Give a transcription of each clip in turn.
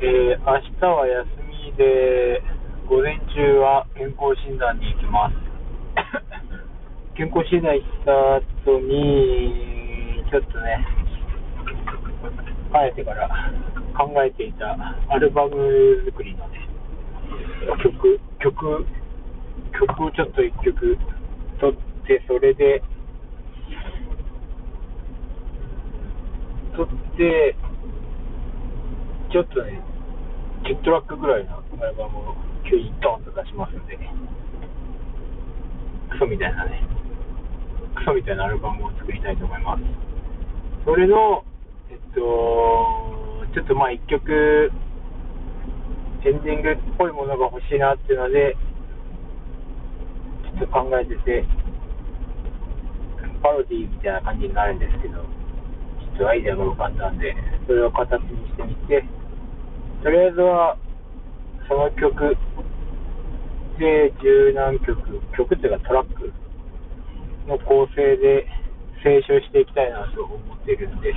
えー、明日は休みで、午前中は健康診断に行きます。健康診断行った後に、ちょっとね、帰ってから考えていたアルバム作りのね、曲、曲、曲をちょっと一曲撮って、それで、撮って、ちょっとね、10トラックぐらいのアルバムを急にドンと出しますんで、クソみたいなね、クソみたいなアルバムを作りたいと思います。それの、えっと、ちょっとまあ一曲、エンディングっぽいものが欲しいなっていうので、ちょっと考えてて、パロディみたいな感じになるんですけど、ちょっとアイデアが浮かんだんで、それを形にしてみて、とりあえずは、その曲で十何曲、曲っていうかトラックの構成で清書していきたいなと思っているんで、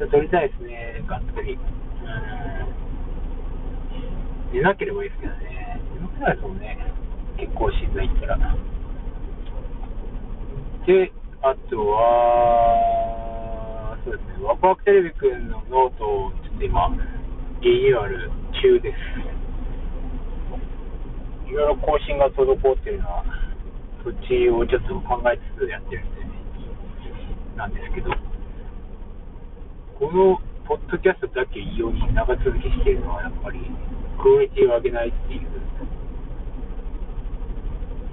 明日撮りたいですね、がっつり。寝なければいいですけどね。眠くないですもんね。結構しんどいったら。で、あとは、そうですね、ワクワクテレビくんのノートをちょっと今、リニューアル中です。いろいろ更新が滞っているのは、そっちをちょっと考えつつやってるんで、なんですけど、このポッドキャストだけ異様に長続きしているのは、やっぱり、クオリティを上げないっていう、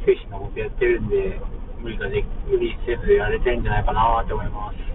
精神のことやってるんで、無理がで無理せずやれてるんじゃないかなと思います。